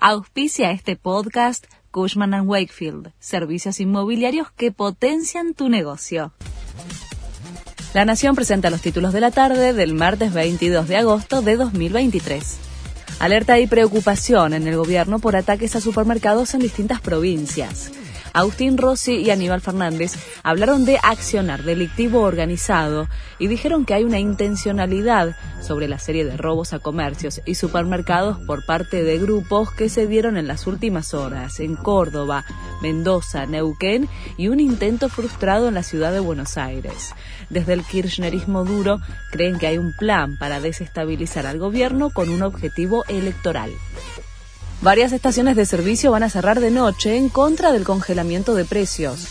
Auspicia este podcast Cushman ⁇ Wakefield, servicios inmobiliarios que potencian tu negocio. La Nación presenta los títulos de la tarde del martes 22 de agosto de 2023. Alerta y preocupación en el gobierno por ataques a supermercados en distintas provincias. Agustín Rossi y Aníbal Fernández hablaron de accionar delictivo organizado y dijeron que hay una intencionalidad sobre la serie de robos a comercios y supermercados por parte de grupos que se dieron en las últimas horas en Córdoba, Mendoza, Neuquén y un intento frustrado en la ciudad de Buenos Aires. Desde el kirchnerismo duro creen que hay un plan para desestabilizar al gobierno con un objetivo electoral. Varias estaciones de servicio van a cerrar de noche en contra del congelamiento de precios.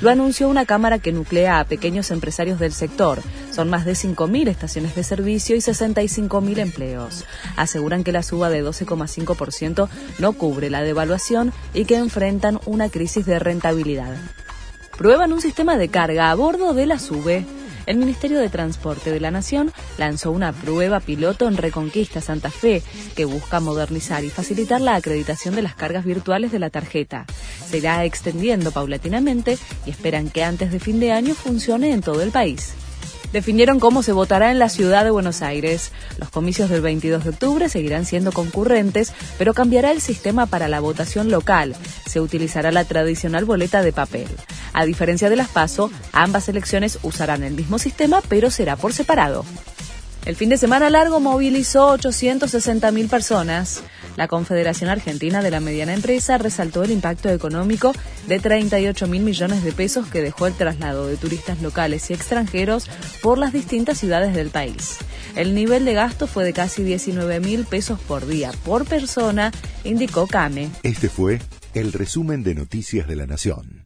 Lo anunció una cámara que nuclea a pequeños empresarios del sector. Son más de 5.000 estaciones de servicio y 65.000 empleos. Aseguran que la suba de 12,5% no cubre la devaluación y que enfrentan una crisis de rentabilidad. Prueban un sistema de carga a bordo de la SUBE el Ministerio de Transporte de la Nación lanzó una prueba piloto en Reconquista Santa Fe que busca modernizar y facilitar la acreditación de las cargas virtuales de la tarjeta. Se irá extendiendo paulatinamente y esperan que antes de fin de año funcione en todo el país definieron cómo se votará en la ciudad de Buenos Aires. Los comicios del 22 de octubre seguirán siendo concurrentes, pero cambiará el sistema para la votación local. Se utilizará la tradicional boleta de papel. A diferencia de las PASO, ambas elecciones usarán el mismo sistema, pero será por separado. El fin de semana largo movilizó 860.000 personas. La Confederación Argentina de la Mediana Empresa resaltó el impacto económico de 38 mil millones de pesos que dejó el traslado de turistas locales y extranjeros por las distintas ciudades del país. El nivel de gasto fue de casi 19 mil pesos por día por persona, indicó CAME. Este fue el resumen de Noticias de la Nación.